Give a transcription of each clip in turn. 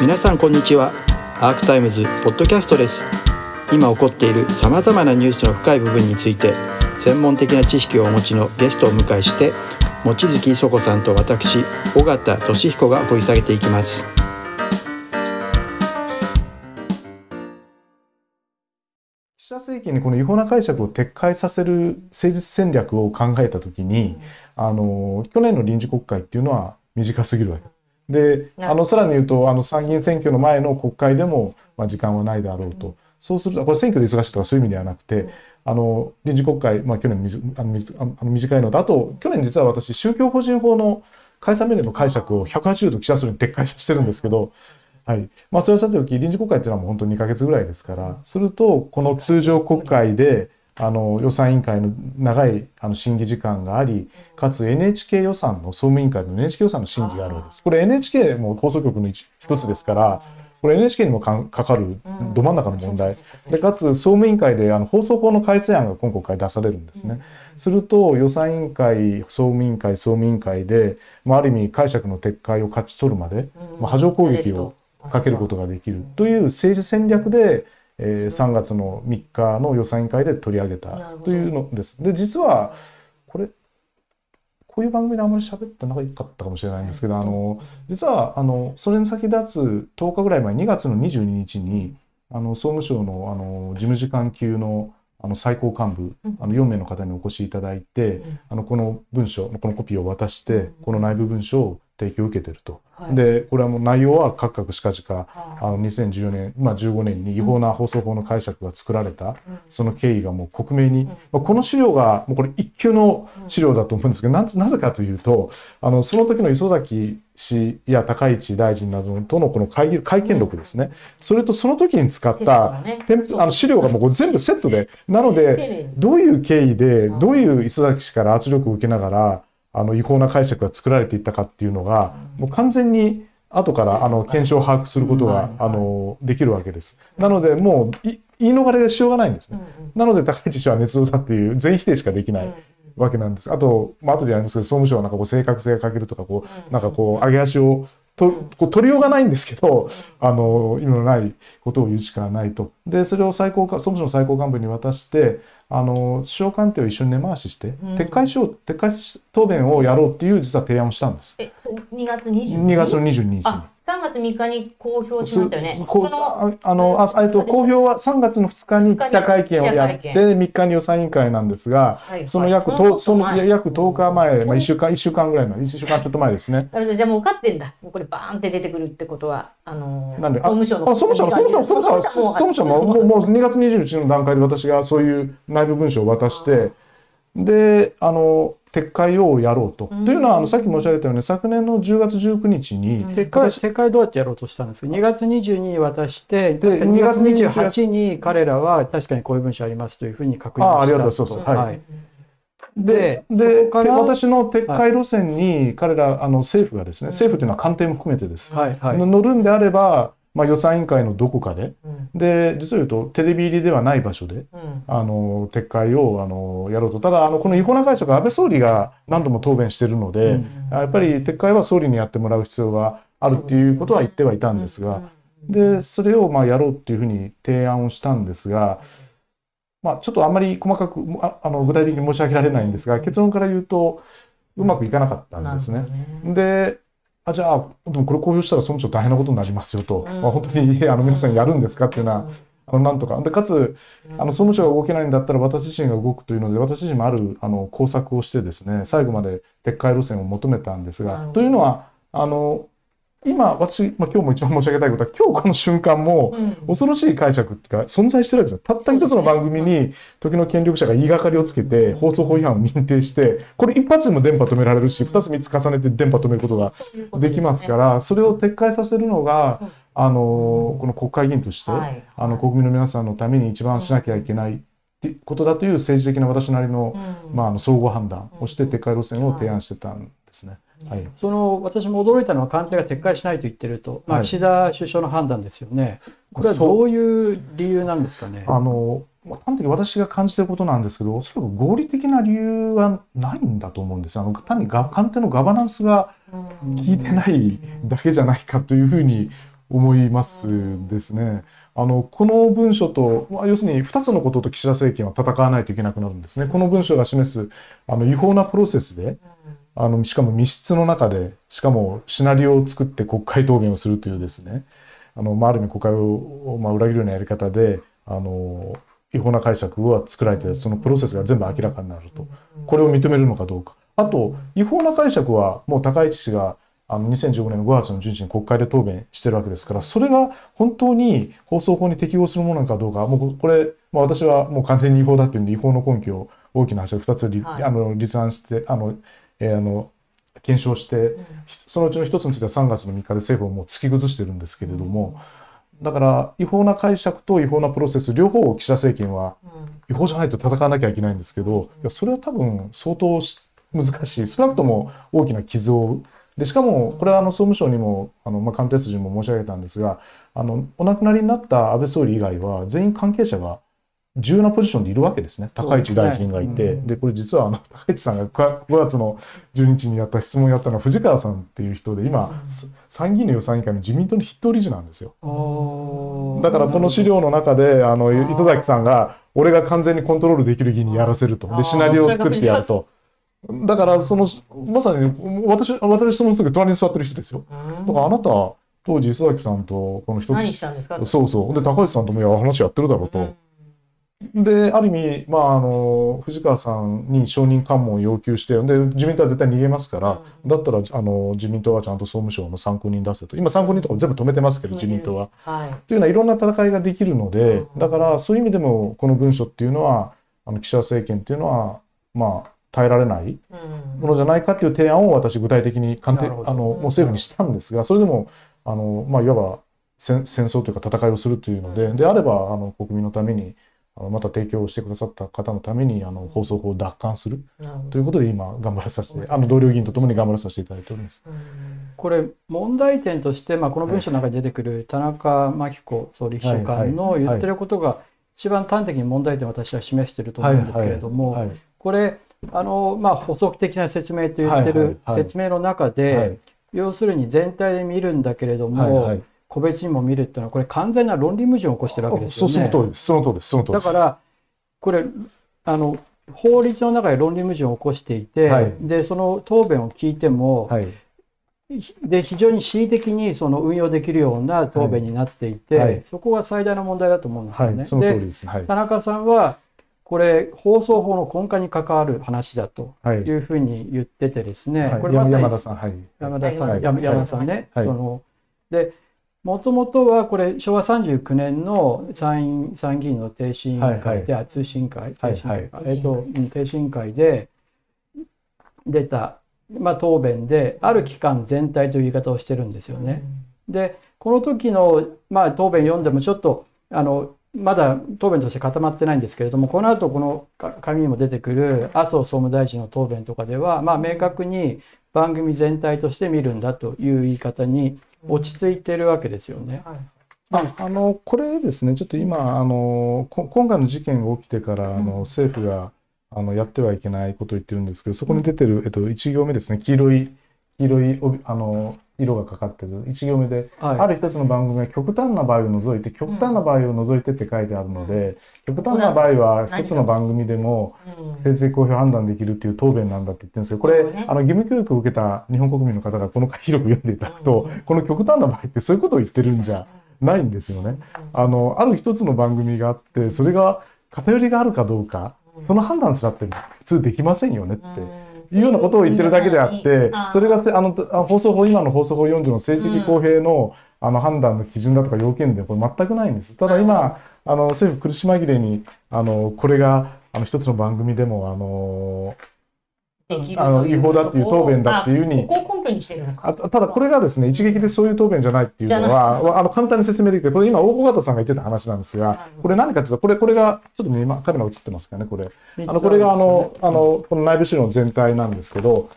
皆さんこんにちは。アークタイムズポッドキャストです。今起こっているさまざまなニュースの深い部分について専門的な知識をお持ちのゲストを迎えして望月磯子さんと私尾形俊彦が掘り下げていきます。岸田政権にこの違法な解釈を撤回させる政治戦略を考えたときに、あの去年の臨時国会っていうのは短すぎるわけ。であのさらに言うとあの参議院選挙の前の国会でも、まあ、時間はないだろうと、うん、そうするとこれ選挙で忙しいとかそういう意味ではなくて、うん、あの臨時国会、まあ、去年あのあの短いのとあと去年実は私宗教法人法の解散命令の解釈を180度岸田総理に撤回させてるんですけど、はい。まあ、それはさておき臨時国会っていうのはもう本当に2か月ぐらいですからするとこの通常国会であの予算委員会の長いあの審議時間がありかつ NHK 予算の総務委員会の NHK 予算の審議があるわけです。これ NHK も放送局の一つですからこれ NHK にもかかるど真ん中の問題。でかつ総務委員会であの放送法の改正案が今国会出されるんですね。すると予算委員会総務委員会総務委員会で、まあ、ある意味解釈の撤回を勝ち取るまで、まあ、波状攻撃をかけることができるという政治戦略でえー、3月の3日の予算委員会で取り上げたというのです。で実はこれこういう番組であんまり喋ってなかったかもしれないんですけど、あの実はあのそれに先立つ10日ぐらい前2月の22日にあの総務省のあの事務次官級のあの最高幹部あの4名の方にお越しいただいて、あのこの文書このコピーを渡してこの内部文書を提供を受けてると。はい、でこれはもう内容は各々しかじか、あの2014年、まあ、15年に違法な放送法の解釈が作られた、その経緯がもう克明に、まあ、この資料がもうこれ一級の資料だと思うんですけどななぜかというとあのその時の磯崎氏や高市大臣などとのこの会議会見録ですね、それとその時に使った、ね、あの資料がもう全部セットでなのでどういう経緯でどういう磯崎氏から圧力を受けながらあの違法な解釈が作られていったかっていうのが、もう完全に後からあの検証を把握することが、あのできるわけです。なのでもう言い逃れしようがないんですね。なので高市氏は捏造だっていう全否定しかできない。わけなんです。あと、まあ後でやりますけど、総務省はなんかこう正確性が欠けるとか、こう、なんかこう、上げ足をとこう取りようがないんですけど、あの、意味のないことを言うしかないと。で、それを最高総務省の最高幹部に渡して、あの首相官邸を一緒に根回しして、うん、撤回しよう撤回答弁をやろうっていう実は提案をしたんです。え2月22日 ?2 月の22日に。3月3日に公表しましたよね。あのあえっと公表は3月の2日に記者会見をやって3日に予算委員会なんですが、その約とその約10日前、まあ1週間1週間ぐらいの1週間ちょっと前ですね。じゃもう分かってんだ。これバーンって出てくるってことはあのなんで総務省の総務省総務省総務省ももうもう2月21日の段階で私がそういう内部文書を渡して。であの撤回をやろうと。というのはあのさっき申し上げたように昨年の10月19日に、撤回撤回どうやってやろうとしたんですか？2月22日に渡してで2月28日に彼らは確かにこういう文書ありますというふうに確認したあありがとうそうそうはい、でで私の撤回路線に彼らあの政府がですね、政府というのは官邸も含めてです、はいはい、乗るんであればまあ、予算委員会のどこかで、うん、で実を言うとテレビ入りではない場所で、うん、あの撤回をあのやろうと。ただあのこの違法な解釈安倍総理が何度も答弁しているので、うん、やっぱり撤回は総理にやってもらう必要があるっていうことは言ってはいたんですが、でそれをまあやろうっていうふうに提案をしたんですが、まあ、ちょっとあんまり細かくああの具体的に申し上げられないんですが結論から言うとうまくいかなかったんですね。であじゃあでもこれ公表したら総務省大変なことになりますよと、うん、まあ、本当にあの皆さんやるんですかっていうのは、うん、あのなんとか。でかつあの総務省が動けないんだったら私自身が動くというので私自身もあるあの工作をしてですね最後まで撤回路線を求めたんですが、というのはあの今私、まあ、今日も一番申し上げたいことは今日この瞬間も恐ろしい解釈っていうか存在してるわけですよ。たった一つの番組に時の権力者が言いがかりをつけて放送法違反を認定してこれ一発でも電波止められるし二つ三つ重ねて電波止めることができますからそれを撤回させるのがあのこの国会議員としてあの国民の皆さんのために一番しなきゃいけないことだという政治的な私なりの,、まあ、あの総合判断をして撤回路線を提案してたんですね。はい、その私も驚いたのは官邸が撤回しないと言ってると、まあ、岸田首相の判断ですよね。これはどういう理由なんですかね？あのまあ端的に私が感じてることなんですけど、おそらく合理的な理由はないんだと思うんですよ。あの単にが官邸のガバナンスがうん効いてないだけじゃないかというふうに思いますですね。あのこの文書と、まあ、要するに2つのことと岸田政権は戦わないといけなくなるんですね。この文書が示すあの違法なプロセスであのしかも密室の中でしかもシナリオを作って国会答弁をするというですね。あの、まあ、ある意味国会を、まあ、裏切るようなやり方であの違法な解釈が作られてそのプロセスが全部明らかになると。これを認めるのかどうか。あと違法な解釈はもう高市氏があの2015年の5月の11日に国会で答弁してるわけですからそれが本当に放送法に適用するものなのかどうかもうこれ、まあ、私はもう完全に違法だっていうんで違法の根拠を大きな話で2つ立,、はい。あの立案してあの、えーあの検証してそのうちの一つについては3月の3日で政府をもう突き崩してるんですけれども、だから違法な解釈と違法なプロセス両方を岸田政権は違法じゃないと戦わなきゃいけないんですけどいやそれは多分相当し難しい少なくとも大きな傷を負うでしかもこれはあの総務省にもあの、まあ、官邸筋にも申し上げたんですがあのお亡くなりになった安倍総理以外は全員関係者が重要なポジションでいるわけですね。高市大臣がいて。で,、これ実はあの 高市さんが5月の12日にやった質問をやったのは藤川さんっていう人で今、す参議院の予算委員会の自民党の筆頭理事なんですよ。だからこの資料の中であのー。糸崎さんが俺が完全にコントロールできる議にやらせると。でシナリオを作ってやると。だからそのまさに私私質問する時隣に座ってる人ですよ。だからあなた当時磯崎さんとこの一何したんですか？つそうそう。で高橋さんともいや話やってるだろうと、である意味、まあ、あの藤川さんに承認喚問を要求してで自民党は絶対逃げますから、だったらあの自民党はちゃんと総務省の参考人出せと。今参考人とか全部止めてますけど自民党は。はい。というのはいろんな戦いができるのでうん。だからそういう意味でもこの文書っていうのはあの岸田政権っていうのはまあ耐えられないものじゃないかっていう提案を私具体的に官邸あのもう政府にしたんですがそれでもあの、まあ、いわば戦戦争というか戦いをするというのでであればあの国民のためにあのまた提供してくださった方のためにあの放送法を奪還する。ということで今頑張らさせてあの同僚議員とともに頑張らさせていただいております。これ問題点として、まあ、この文書の中に出てくる田中真紀子総理秘書官の言ってることが一番端的に問題点を私は示していると思うんですけれども、はい。これあの、まあ、補足的な説明と言ってる説明の中で、はい。要するに全体で見るんだけれども、はい。はい個別にも見るっていうのはこれ完全な論理矛盾を起こしてるわけですよね。その通りです。その通りです。その通りです。だからこれあの法律の中で論理矛盾を起こしていて、はい。でその答弁を聞いても、はい。で非常に恣意的にその運用できるような答弁になっていて、はい。はいそこが最大の問題だと思うんですよね。はい、その通りでです。ね。はい。田中さんはこれ放送法の根幹に関わる話だとはい。いうふうに言っててですね、はい。これまさに山田さん、はい。山田さん、はい山はい山田さんね、はい。そのでもともとはこれ昭和39年の参院参議院の停止委員会で、あ通信会停止委員会か、はいえっ、とうん停止委員会で出たまあ答弁である期間全体という言い方をしてるんですよね。でこの時のまあ答弁読んでもちょっとあのまだ答弁として固まってないんですけれどもこの後このか紙にも出てくる麻生総務大臣の答弁とかではまあ明確に番組全体として見るんだという言い方に落ち着いてるわけですよね。ああのこれですね、ちょっと今、あのこ今回の事件が起きてから、あの政府があのやってはいけないことを言ってるんですけど、そこに出てる、えっと、1行目ですね、黄色い黄色い帯あの色がかかってる。1行目で、はい、ある一つの番組は極端な場合を除いて、極端な場合を除いてって書いてあるので、極端な場合は一つの番組でも政治的公表判断できるっていう答弁なんだって言ってるんですけど、これ、あの義務教育を受けた日本国民の方がこの回広く読んでいただくと、この極端な場合ってそういうことを言ってるんじゃないんですよね。あのある一つの番組があってそれが偏りがあるかどうかその判断すらって普通できませんよねっていうようなことを言ってるだけであってそれがせあのあ放送法今の放送法4条の政治的公平の,、あの判断の基準だとか要件でこれ全くないんです。ただ今あの政府苦し紛れにあのこれがあの一つの番組でもあのあの違法だっていう答弁だっていうふうに。ここを根拠にしてるのか。あただこれがですね一撃でそういう答弁じゃないっていうのはあの簡単に説明できてこれ今大小方さんが言ってた話なんですがこれ何かというとこれこれがちょっと今カメラ映ってますかねこれ。あのこれがあのあのこの内部資料の全体なんですけど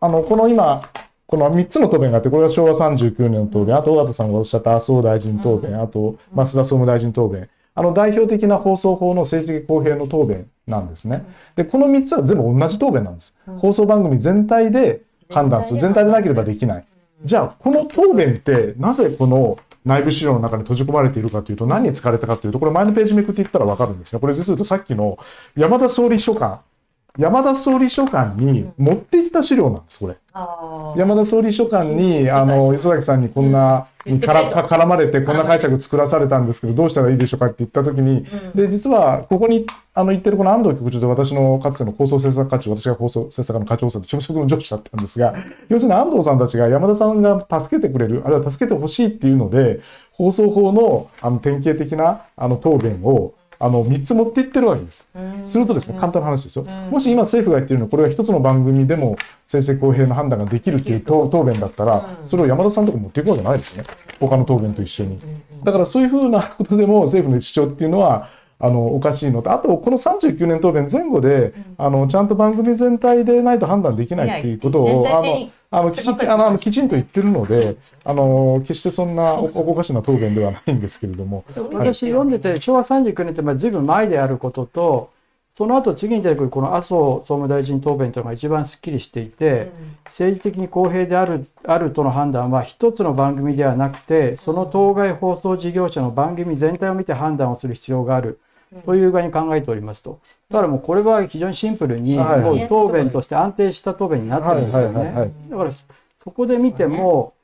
あのこの今この3つの答弁があってこれが昭和39年の答弁あと尾形さんがおっしゃった麻生大臣答弁あと増田総務大臣答弁あの代表的な放送法の政治的公平の答弁なんですね。で、この3つは全部同じ答弁なんです。放送番組全体で判断する。全体でなければできない。じゃあ、この答弁ってなぜこの内部資料の中に閉じ込まれているかというと、何に使われたかというと、これ前のページめくっていったらわかるんですが、これ実を言うとさっきの山田総理秘書官、山田総理秘書官に持っていった資料なんです、これ。山田総理秘書官に、あの、磯崎さんにこんな、にからか絡まれて、こんな解釈作らされたんですけど、どうしたらいいでしょうかって言ったときに、で、実は、ここに、あの、言ってるこの安藤局長で私のかつての放送制作課長、私が放送制作課の課長さんで朝食の上司だったんですが、要するに安藤さんたちが山田さんが助けてくれる、あるいは助けてほしいっていうので、放送法の、あの、典型的な、あの、答弁を、あの3つ持っていってるわけです。するとですね、簡単な話ですよ。もし今政府が言ってるのは、これが一つの番組でも正々公平な判断ができるっていう答弁だったら、それを山田さんとか持っていくわけないですね。他の答弁と一緒に。だからそういうふうなことでも政府の主張っていうのは、あのおかしいのと。あとこの39年答弁前後で、あのちゃんと番組全体でないと判断できないっていうことをあのあのきちあのきちんと言ってるのであの決してそんなおおかしな答弁ではないんですけれども。私読んでて昭和39年ってまあ随分前であることとその後次に出てくるこの麻生総務大臣答弁というのが一番すっきりしていて、政治的に公平であるあるとの判断は一つの番組ではなくてその当該放送事業者の番組全体を見て判断をする必要がある。という具合に考えておりますと。だからもうこれは非常にシンプルに、もう答弁として安定した答弁になってるんですよね。だからそこで見ても、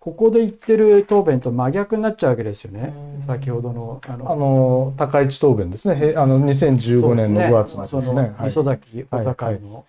ここで言ってる答弁と真逆になっちゃうわけですよね。先ほどのあのあの高市答弁ですね。あの2015年の5月のですね。磯崎小坂の。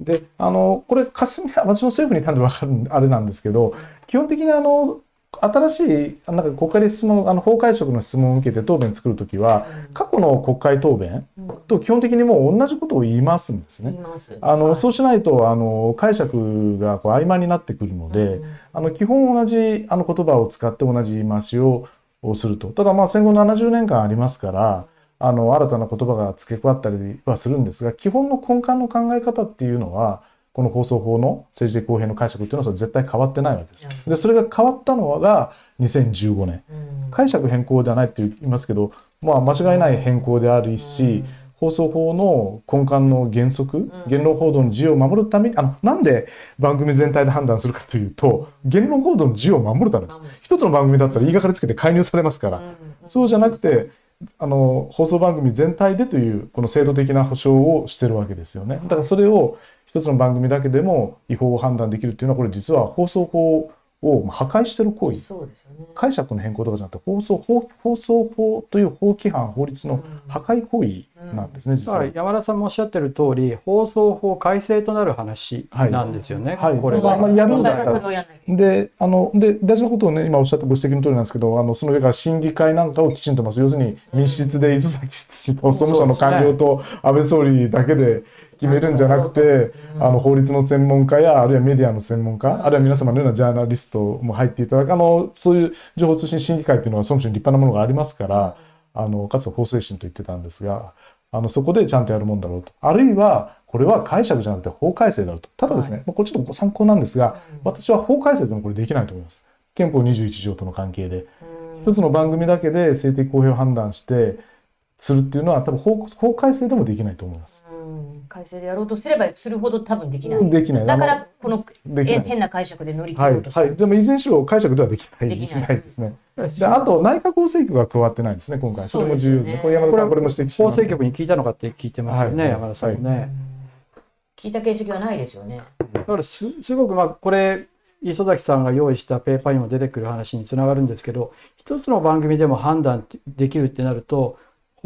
で、あのこれ霞私も政府に単で分かるあれなんですけど、基本的にあの新しいなんか国会で質問あの法解釈の質問を受けて答弁作るときは、過去の国会答弁と基本的にもう同じことを言いますんですね。あの、そうしないとあの解釈がこう曖昧になってくるので、あの基本同じあの言葉を使って同じ言い回しをすると。ただまあ戦後70年間ありますから。あの新たな言葉が付け加わったりはするんですが基本の根幹の考え方っていうのはこの放送法の政治的公平の解釈っていうのはそれ絶対変わってないわけです。でそれが変わったのが2015年。解釈変更ではないって言いますけど、まあ、間違いない変更であるし、放送法の根幹の原則、言論報道の自由を守るために、あの、なんで番組全体で判断するかというと、言論報道の自由を守るためです。一つの番組だったら言いがかりつけて介入されますから、そうじゃなくて、あの放送番組全体でというこの制度的な保障をしてるわけですよね。だからそれを一つの番組だけでも違法を判断できるっていうのはこれ実は放送法を破壊してる行為、ね、解釈の変更とかじゃなくて放送法放送法という法規範法律の破壊行為なんですね、うん、実は。山田さんもおっしゃってる通り放送法改正となる話なんですよね、はい、はい、これは、まあ、やるんだったら。であので大事なことをね今おっしゃったご指摘の通りなんですけどあのその上から審議会なんかをきちんとます要するに密室で磯崎総務省の官僚と安倍総理だけで決めるんじゃなくて、あの法律の専門家やあるいはメディアの専門家、あるいは皆様のようなジャーナリストも入っていただくあのそういう情報通信審議会っていうのは総務省に立派なものがありますからあのかつて法制審と言ってたんですがあのそこでちゃんとやるもんだろうと。あるいはこれは解釈じゃなくて法改正だろうと。ただですね、はい、これちょっとご参考なんですが私は法改正でもこれできないと思います。憲法21条との関係で。一つの番組だけで性的公平を判断してするっていうのは多分法法改正でもできないと思います。改正でやろうとすればするほど多分できない。できない。だからこの変な解釈で乗り切ろうとはい、はい。でもいずれにしろ解釈ではできないできないですね。であと内閣法制局が加わってないんですね今回。それも重要ですね。これ山田さんこれも指摘して法制局に聞いたのかって聞いてますよね、はい、山田さんもね、聞いた形跡はないですよね。だからすすごくまあこれ磯崎さんが用意したペーパーにも出てくる話につながるんですけど一つの番組でも判断できるってなると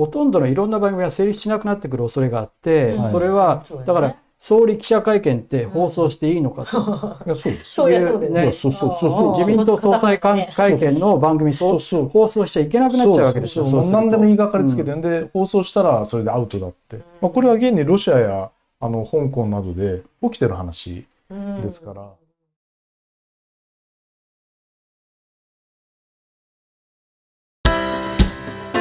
ほとんどのいろんな番組が成立しなくなってくる恐れがあって、それは、だから総理記者会見って放送していいのかと。いやそうです。ね、そうそうそう自民党総裁会見の番組そう。そう放送しちゃいけなくなっちゃうわけですよ。何でも言いがかりつけてん。で、放送したらそれでアウトだって。まあこれは現にロシアやあの香港などで起きてる話ですから。